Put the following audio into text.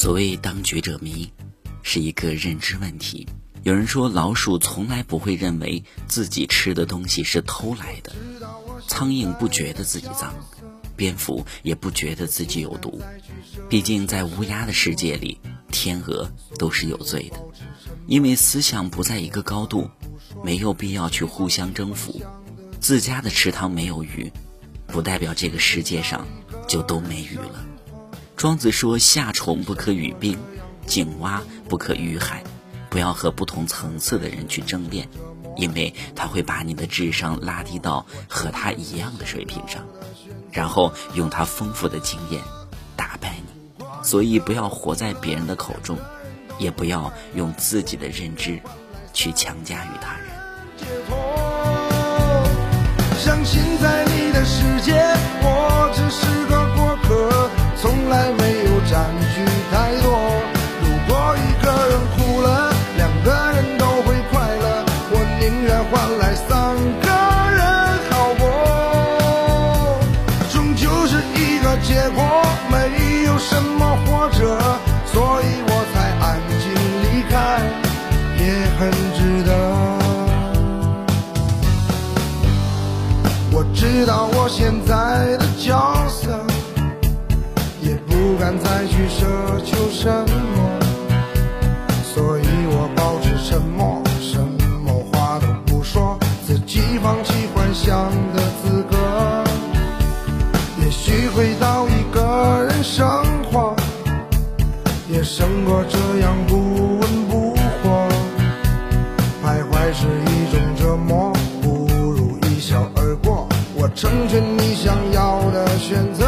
所谓当局者迷，是一个认知问题。有人说，老鼠从来不会认为自己吃的东西是偷来的，苍蝇不觉得自己脏，蝙蝠也不觉得自己有毒。毕竟，在乌鸦的世界里，天鹅都是有罪的，因为思想不在一个高度，没有必要去互相征服。自家的池塘没有鱼，不代表这个世界上就都没鱼了。庄子说：“夏虫不可语冰，井蛙不可语海。”不要和不同层次的人去争辩，因为他会把你的智商拉低到和他一样的水平上，然后用他丰富的经验打败你。所以不要活在别人的口中，也不要用自己的认知去强加于他人。的结果没有什么或者，所以我才安静离开，也很值得。我知道我现在的角色也不敢再去奢求什么，所以我保持沉默，什么话都不说，自己放弃幻想的自。回到一个人生活，也胜过这样不温不火，徘徊是一种折磨。不如一笑而过。我成全你想要的选择。